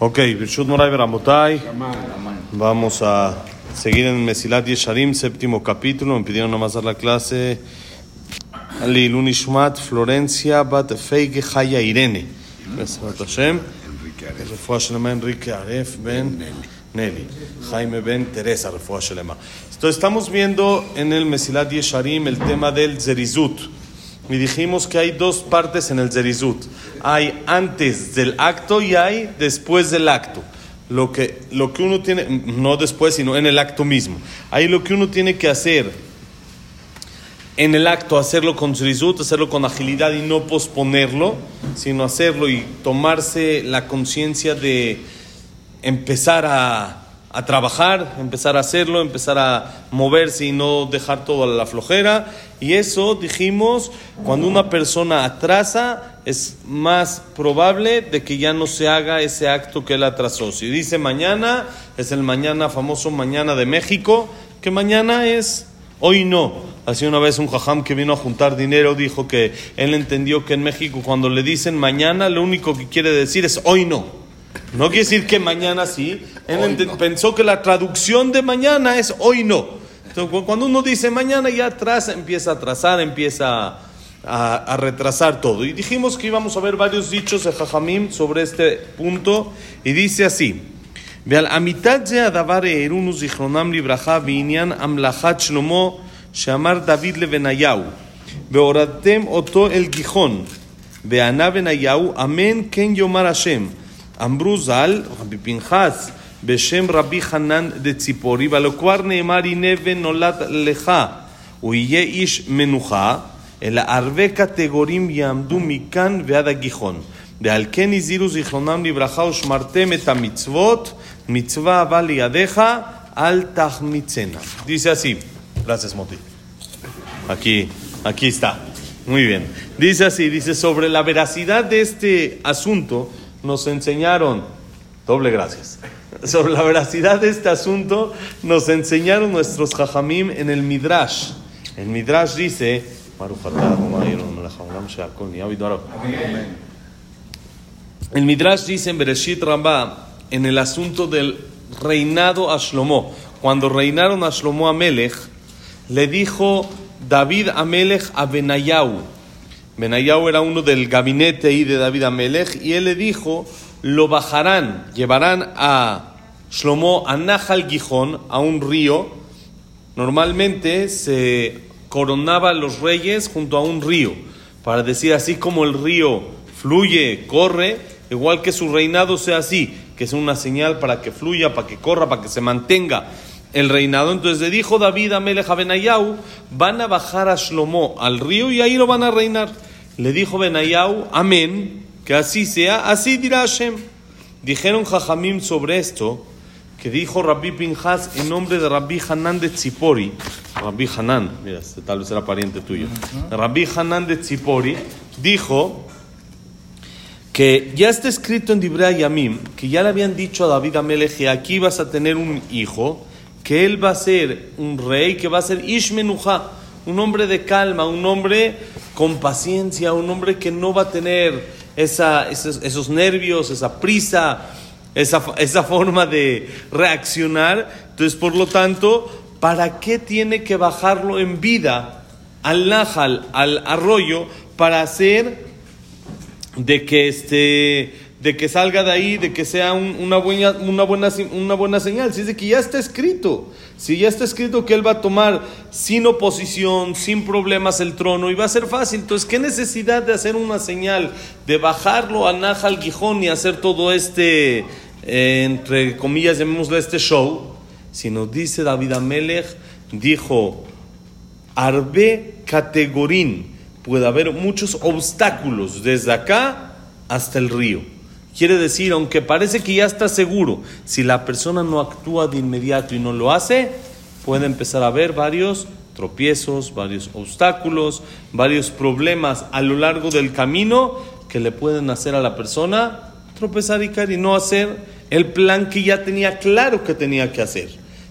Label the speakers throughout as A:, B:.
A: Ok. Vamos a seguir en Mesilat Yesharim, séptimo capítulo. Me pidieron nomás dar la clase. Lilun Ishmat, Florencia, Bat Feige Haya Irene. Refuah Shelema Enrique Aref Ben Nelly. Jaime Ben Teresa, Refuah Shelema. Entonces estamos viendo en el Mesilat Yesharim el tema del Zerizut. Y dijimos que hay dos partes en el Zerizut. Hay antes del acto y hay después del acto. Lo que, lo que uno tiene, no después, sino en el acto mismo. Ahí lo que uno tiene que hacer en el acto, hacerlo con Zerizut, hacerlo con agilidad y no posponerlo, sino hacerlo y tomarse la conciencia de empezar a, a trabajar, empezar a hacerlo, empezar a moverse y no dejar todo a la flojera. Y eso, dijimos, cuando una persona atrasa, es más probable de que ya no se haga ese acto que él atrasó. Si dice mañana, es el mañana famoso mañana de México, que mañana es hoy no. Así una vez un jajam que vino a juntar dinero dijo que él entendió que en México cuando le dicen mañana, lo único que quiere decir es hoy no. No quiere decir que mañana sí. Él pensó que la traducción de mañana es hoy no Entonces, cuando uno dice mañana ya atrás empieza a atrasar, empieza a, a, retrasar todo. Y dijimos que íbamos a ver varios dichos de Jajamim sobre este punto. Y dice así. ועל אמיתת זה הדבר העירונו זיכרונם לברכה בעניין המלאכת שלמה שאמר דוד לבניהו והורדתם אותו אל גיחון וענה בניהו אמן כן יאמר השם אמרו ז"ל רבי פנחס בשם רבי חנן דציפורי והלא כבר נאמר הנה ונולד לך הוא יהיה איש מנוחה אלא ערבי קטגורים יעמדו מכאן ועד הגיחון ועל כן הזהירו זיכרונם לברכה ושמרתם את המצוות מצווה אבל לידיך אל תחמיצנה. Dice así. Gracias, Moti. Aquí, aquí está. Muy bien. Dice así, dice, sobre la veracidad de este asunto nos enseñaron, doble gracias, sobre la veracidad de este asunto nos enseñaron nuestros jajamim en el Midrash. El Midrash dice, el Midrash dice en Bereshit Rambá, en el asunto del reinado a Shlomo. Cuando reinaron a Shlomo Amelech, le dijo David Amelech a Benayau. Benayau era uno del gabinete ahí de David Amelech y él le dijo, lo bajarán, llevarán a Shlomo a Nahal Gijón, a un río. Normalmente se coronaba a los reyes junto a un río, para decir así como el río fluye, corre, igual que su reinado sea así, que es una señal para que fluya, para que corra, para que se mantenga el reinado. Entonces le dijo David a Melech Benayau, van a bajar a Shlomo al río y ahí lo van a reinar. Le dijo Benayau, amén, que así sea, así dirá Hashem. Dijeron Jajamim sobre esto, que dijo Rabbi Pinhas en nombre de Rabbi Hanan de Tzipori, Rabbi Hanan, mira, este tal vez era pariente tuyo, Rabbi Hanan de Tzipori, dijo que ya está escrito en Dibrea Yamim, que ya le habían dicho a David Amelech que aquí vas a tener un hijo, que él va a ser un rey, que va a ser Ishmenuja, un hombre de calma, un hombre con paciencia, un hombre que no va a tener esa, esos, nervios, esa prisa, esa, esa forma de reaccionar. Entonces, por lo tanto, ¿para qué tiene que bajarlo en vida al Najal, al arroyo, para hacer de que este de que salga de ahí, de que sea un, una, buena, una, buena, una buena señal. Si es de que ya está escrito, si ya está escrito que él va a tomar sin oposición, sin problemas el trono y va a ser fácil, entonces, ¿qué necesidad de hacer una señal, de bajarlo a Najal Gijón y hacer todo este, eh, entre comillas, llamémosle este show? Si nos dice David Amelech, dijo, Arbe categorín, puede haber muchos obstáculos desde acá hasta el río. Quiere decir, aunque parece que ya está seguro, si la persona no actúa de inmediato y no lo hace, puede empezar a haber varios tropiezos, varios obstáculos, varios problemas a lo largo del camino que le pueden hacer a la persona tropezar y caer y no hacer el plan que ya tenía claro que tenía que hacer.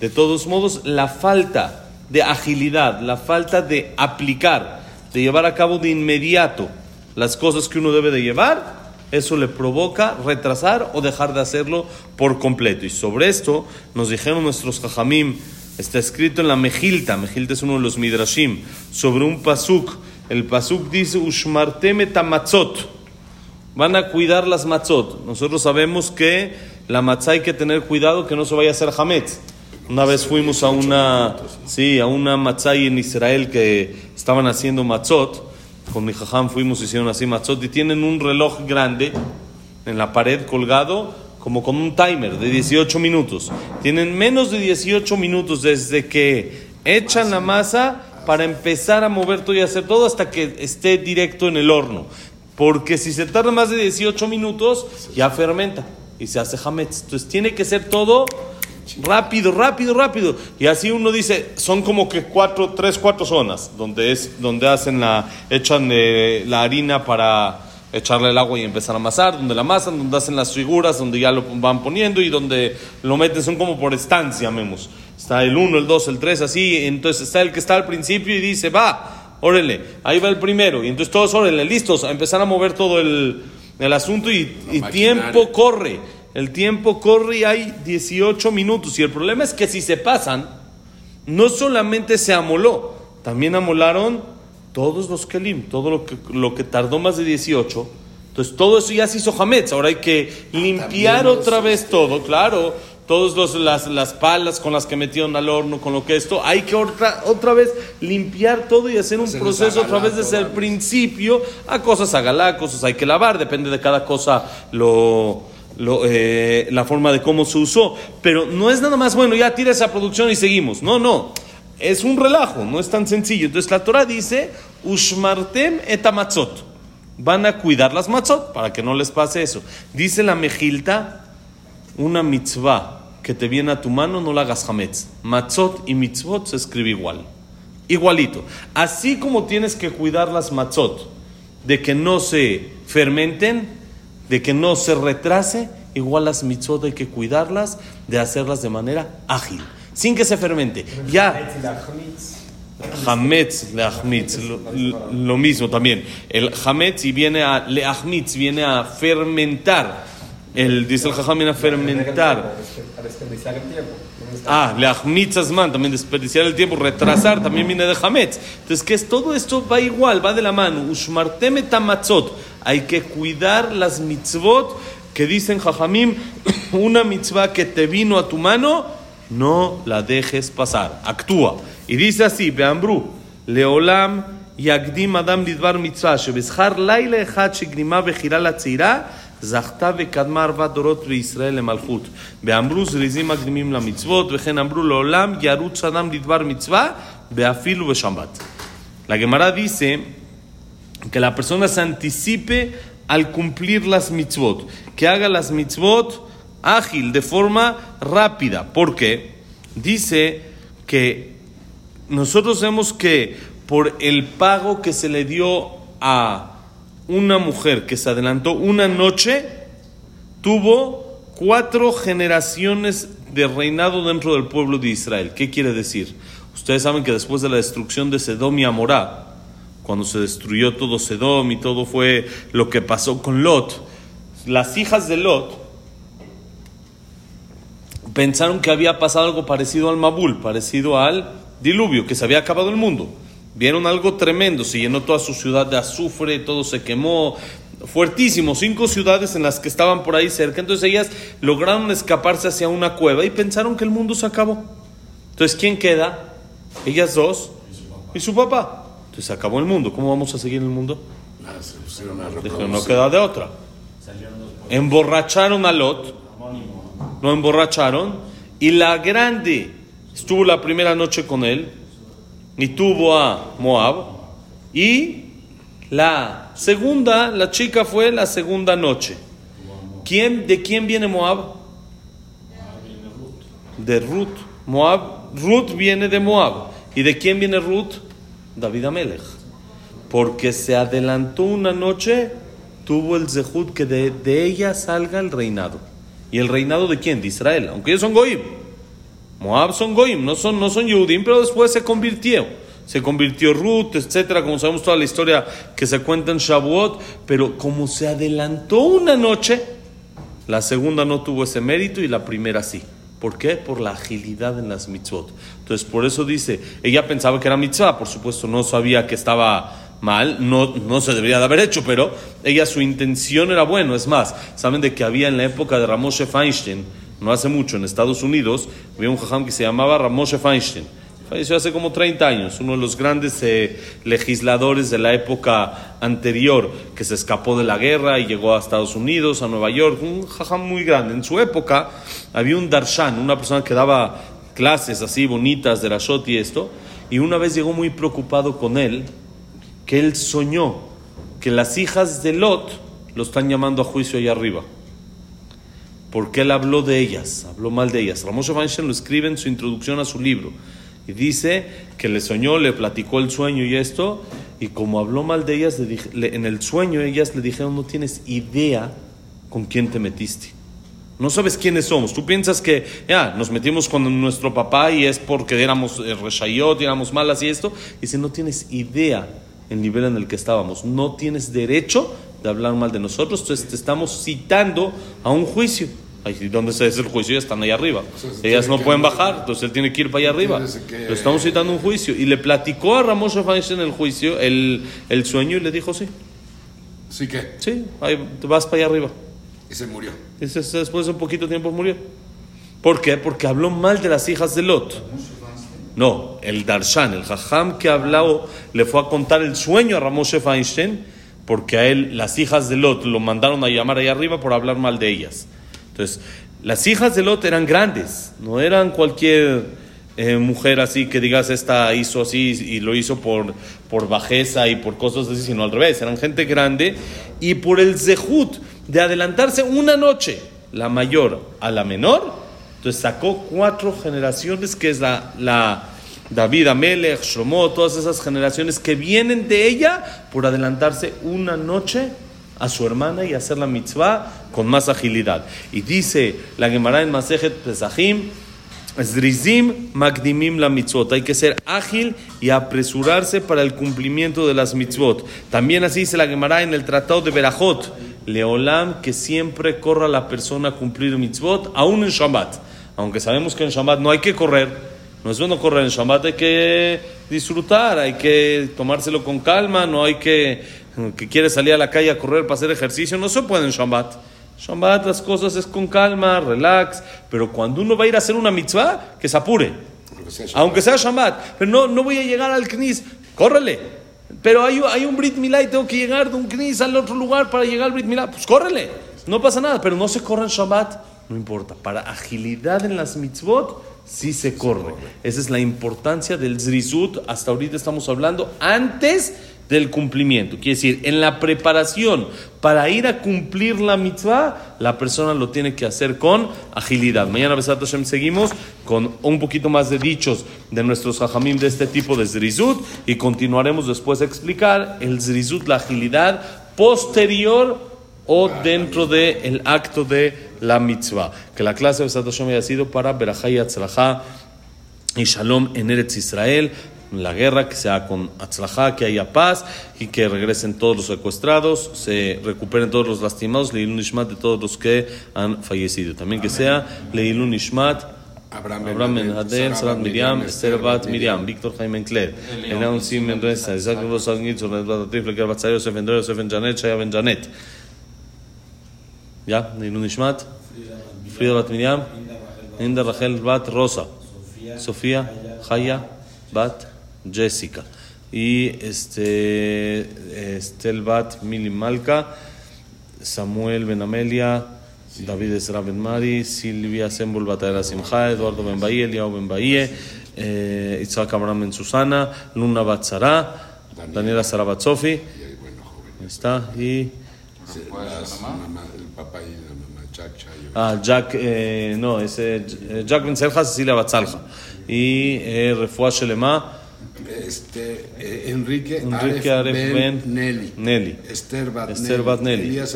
A: De todos modos, la falta de agilidad, la falta de aplicar, de llevar a cabo de inmediato las cosas que uno debe de llevar, eso le provoca retrasar o dejar de hacerlo por completo. Y sobre esto nos dijeron nuestros jajamim, está escrito en la Mejilta, Mejilta es uno de los midrashim, sobre un pasuk. El pasuk dice, Ushmarteme tamatzot. Van a cuidar las matzot. Nosotros sabemos que la matzah hay que tener cuidado que no se vaya a hacer hametz. Una vez fuimos a una, sí, a una en Israel que estaban haciendo matzot con mi jajam fuimos hicieron así matzot y tienen un reloj grande en la pared colgado como con un timer de 18 minutos. Tienen menos de 18 minutos desde que echan la masa para empezar a mover todo y hacer todo hasta que esté directo en el horno. Porque si se tarda más de 18 minutos, ya fermenta y se hace hametz. Entonces tiene que ser todo rápido, rápido, rápido. Y así uno dice, son como que cuatro, tres, cuatro zonas donde es, donde hacen la, echan eh, la harina para echarle el agua y empezar a amasar, donde la amasan, donde hacen las figuras, donde ya lo van poniendo y donde lo meten, son como por estancia, vemos. Está el uno, el dos, el tres, así. Entonces está el que está al principio y dice, va, órale, ahí va el primero. Y entonces todos, órale, listos, a empezar a mover todo el, el asunto y, y tiempo corre. El tiempo corre y hay 18 minutos. Y el problema es que si se pasan, no solamente se amoló, también amolaron todos los kelim, todo lo que, lo que tardó más de 18. Entonces todo eso ya se hizo hametz. Ahora hay que limpiar otra vez todo, claro. Todas las, las palas con las que metieron al horno, con lo que esto, hay que otra, otra vez limpiar todo y hacer un proceso otra vez desde el principio a cosas a cosas hay que lavar, depende de cada cosa eh, la forma de cómo se usó. Pero no es nada más, bueno, ya tira esa producción y seguimos. No, no. Es un relajo, no es tan sencillo. Entonces la Torah dice, Ushmartem etamatzot. Van a cuidar las matzot para que no les pase eso. Dice la Mejilta, una mitzvah que te viene a tu mano, no la hagas hametz. Matzot y mitzvot se escribe igual. Igualito. Así como tienes que cuidar las matzot de que no se fermenten, de que no se retrase, igual las mitzvot hay que cuidarlas, de hacerlas de manera ágil, sin que se fermente. Ya. Hametz, leachmitz, lo, mismo también. El hametz y viene a leachmitz, viene a fermentar. El, dice el jajam, viene a fermentar. Ah, leachmitzasman, también desperdiciar el tiempo, retrasar, también viene de Hametz. Entonces, que es todo esto? Va igual, va de la mano. Ushmarteme tamatzot. Hay que cuidar las mitzvot que dicen Jajamim, una mitzvah que te vino a tu mano, no la dejes pasar. Actúa. Y dice así, Beambru, Leolam, Yagdim Adam Lidvar Mitzvah, Shebeshar Laila Echad Shigrimah Bechirá La זכתה וקדמה ארבע דורות בישראל למלכות. ואמרו זריזים מקדימים למצוות, וכן אמרו לעולם ירוץ אדם לדבר מצווה, באפילו בשבת. La Gemara dice que la persona se anticipe al cumplir las mitzvot, que haga las mitzvot ágil, de forma rápida. ¿Por qué? Dice que nosotros vemos que por el pago que se le dio a una mujer que se adelantó una noche, tuvo cuatro generaciones de reinado dentro del pueblo de Israel. ¿Qué quiere decir? Ustedes saben que después de la destrucción de Sedom y Amorá, cuando se destruyó todo Sedom y todo fue lo que pasó con Lot, las hijas de Lot pensaron que había pasado algo parecido al Mabul, parecido al diluvio, que se había acabado el mundo. Vieron algo tremendo, se llenó toda su ciudad de azufre, todo se quemó, fuertísimo, cinco ciudades en las que estaban por ahí cerca. Entonces ellas lograron escaparse hacia una cueva y pensaron que el mundo se acabó. Entonces, ¿quién queda? Ellas dos y su papá. Entonces se acabó el mundo. ¿Cómo vamos a seguir en el mundo? Dijeron, no queda de otra. Emborracharon a Lot, lo emborracharon y la grande estuvo la primera noche con él y tuvo a Moab y la segunda, la chica fue la segunda noche. ¿Quién, ¿De quién viene Moab? De Ruth. Moab, Ruth viene de Moab. ¿Y de quién viene Ruth? David Amelech. Porque se adelantó una noche, tuvo el zehut que de, de, ella salga el reinado. ¿Y el reinado de quién? De Israel. Aunque ellos son goim. Moab son goim, no son, no son Yehudim, pero después se convirtió. se convirtió Ruth, etcétera, como sabemos toda la historia que se cuenta en Shavuot, pero como se adelantó una noche, la segunda no tuvo ese mérito y la primera sí. ¿Por qué? Por la agilidad en las mitzvot. Entonces, por eso dice, ella pensaba que era mitzvah, por supuesto, no sabía que estaba mal, no, no se debería de haber hecho, pero ella su intención era bueno. Es más, saben de que había en la época de Ramoshe Feinstein, no hace mucho, en Estados Unidos, había un jajam que se llamaba Ramoshe Feinstein Falleció hace como 30 años, uno de los grandes eh, legisladores de la época anterior, que se escapó de la guerra y llegó a Estados Unidos, a Nueva York, un jajam muy grande. En su época había un darshan, una persona que daba clases así bonitas de la shot y esto, y una vez llegó muy preocupado con él, que él soñó que las hijas de Lot lo están llamando a juicio allá arriba. Porque él habló de ellas, habló mal de ellas. Ramos Weinstein lo escribe en su introducción a su libro. Y dice que le soñó, le platicó el sueño y esto, y como habló mal de ellas, en el sueño ellas le dijeron, no tienes idea con quién te metiste. No sabes quiénes somos. Tú piensas que ya nos metimos con nuestro papá y es porque éramos eh, reshayot, éramos malas y esto. Y dice, no tienes idea el nivel en el que estábamos. No tienes derecho de hablar mal de nosotros. Entonces te estamos citando a un juicio. Ahí donde se hace el juicio ya están ahí arriba. Ellas no pueden bajar, entonces él tiene que ir para allá arriba. Lo estamos citando un juicio. Y le platicó a Ramón en el juicio el, el, sueño y le dijo sí.
B: ¿Sí qué?
A: Sí, ahí vas para allá arriba.
B: Y se murió.
A: Y después de un poquito tiempo murió. ¿Por qué? Porque habló mal de las hijas de Lot. No, el Darshan, el Jajam que habló, le fue a contar el sueño a Ramón Feinstein porque a él las hijas de Lot lo mandaron a llamar ahí arriba por hablar mal de ellas. Entonces, las hijas de Lot eran grandes, no eran cualquier eh, mujer así que digas, esta hizo así y lo hizo por, por bajeza y por cosas así, sino al revés, eran gente grande y por el zehut de adelantarse una noche, la mayor a la menor, entonces sacó cuatro generaciones que es la, la David, Amelech, Shlomo, todas esas generaciones que vienen de ella por adelantarse una noche a su hermana y hacer la mitzvah con más agilidad. Y dice la Gemara en Masejet Pesachim, Zrizim magdimim la mitzvot. Hay que ser ágil y apresurarse para el cumplimiento de las mitzvot. También así dice la Gemara en el Tratado de Berajot. Leolam, que siempre corra la persona a cumplir mitzvot, aún en Shabbat. Aunque sabemos que en Shabbat no hay que correr. No es bueno correr en Shabbat, hay que disfrutar, hay que tomárselo con calma, no hay que que quiere salir a la calle a correr para hacer ejercicio, no se puede en Shabbat. Shabbat las cosas es con calma, relax, pero cuando uno va a ir a hacer una mitzvah, que se apure. Aunque sea Shabbat, pero no, no voy a llegar al Knis, córrele. Pero hay, hay un Brit Milá y tengo que llegar de un Knis al otro lugar para llegar al Brit Milá, pues córrele. No pasa nada, pero no se corre en Shabbat, no importa. Para agilidad en las mitzvot, sí se corre. Esa es la importancia del Zrizut. Hasta ahorita estamos hablando antes del cumplimiento. Quiere decir, en la preparación para ir a cumplir la mitzvah, la persona lo tiene que hacer con agilidad. Mañana, Besat Hashem, seguimos con un poquito más de dichos de nuestros hajamim de este tipo de zrizut y continuaremos después a explicar el zrizut, la agilidad posterior o dentro del el acto de la mitzvah. Que la clase de Hashem haya sido para Berajá y y Shalom en Eretz Israel la guerra, que sea con Atzlajá, que haya paz y que regresen todos los secuestrados, se recuperen todos los lastimados, Leilun Nishmat de todos los que han fallecido. También que sea Leilun Nishmat. Abraham Ben Hader, Sarat Miriam, Esther Bat Miriam, Víctor Jaime Encler, Enaun Sim Reza, Isaac Rivos Algit, Sonet Batatif, Leker Batzayo, Yosef Ben Yosef Janet, Shaya Ben Janet. ¿Ya? Leilun Nishmat. Frida Bat Miriam. Linda Rachel Bat Rosa. Sofía. Jaya. Bat. Jessica. Y este, Estel Bat Mili Malka, Samuel Ben Amelia, David Esra Ben Mari, Silvia Sembul Batera Simcha, Eduardo Ben Bahía, Eliao Ben Bahía, eh, Abraham Ben Susana, Luna Bat Sara, Daniela Sara Bat Sofi. Está. Y. Ah, Jack, eh, no, ese Jack Ben Cecilia Batzalja. Y eh, Shelema.
B: Este, eh, Enrique,
A: Enrique Aref, ben, Nelly. Nelly.
B: Esther Bat,
A: Esther Bat Nelly. Elías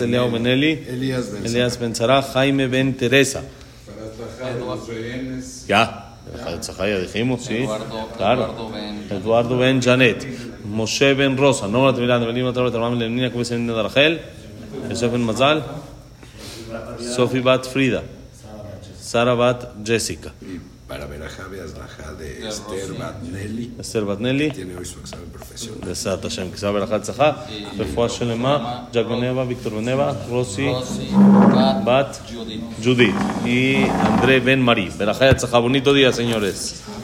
A: Eliao Ben Nelly. Elías Ben Sarah. Jaime Ben Teresa.
B: Para atajar los rehenes.
A: Ya. Ya dijimos, sí.
C: Eduardo-
A: claro.
C: Eduardo Ben-
A: Eduardo Ben Janet. משה בן רוסה, נורא טבילה, נבלים נתנו את אברהם לניניה, כביסה ניניה רחל, יוסף בן מזל, סופי בת פרידה, שרה בת
B: ג'סיקה. para Berajave Azlajá de Esther Batnelli.
A: Esther Batnelli.
B: Tiene hoy su examen profesional.
A: Besat Hashem. Que sea Berajá Tzajá. Refuá Shelema. Jack Beneva, Víctor Beneva,
C: Rosy.
A: Bat. Judith. Y André Ben Marí. Berajá Tzajá. Bonito día, señores.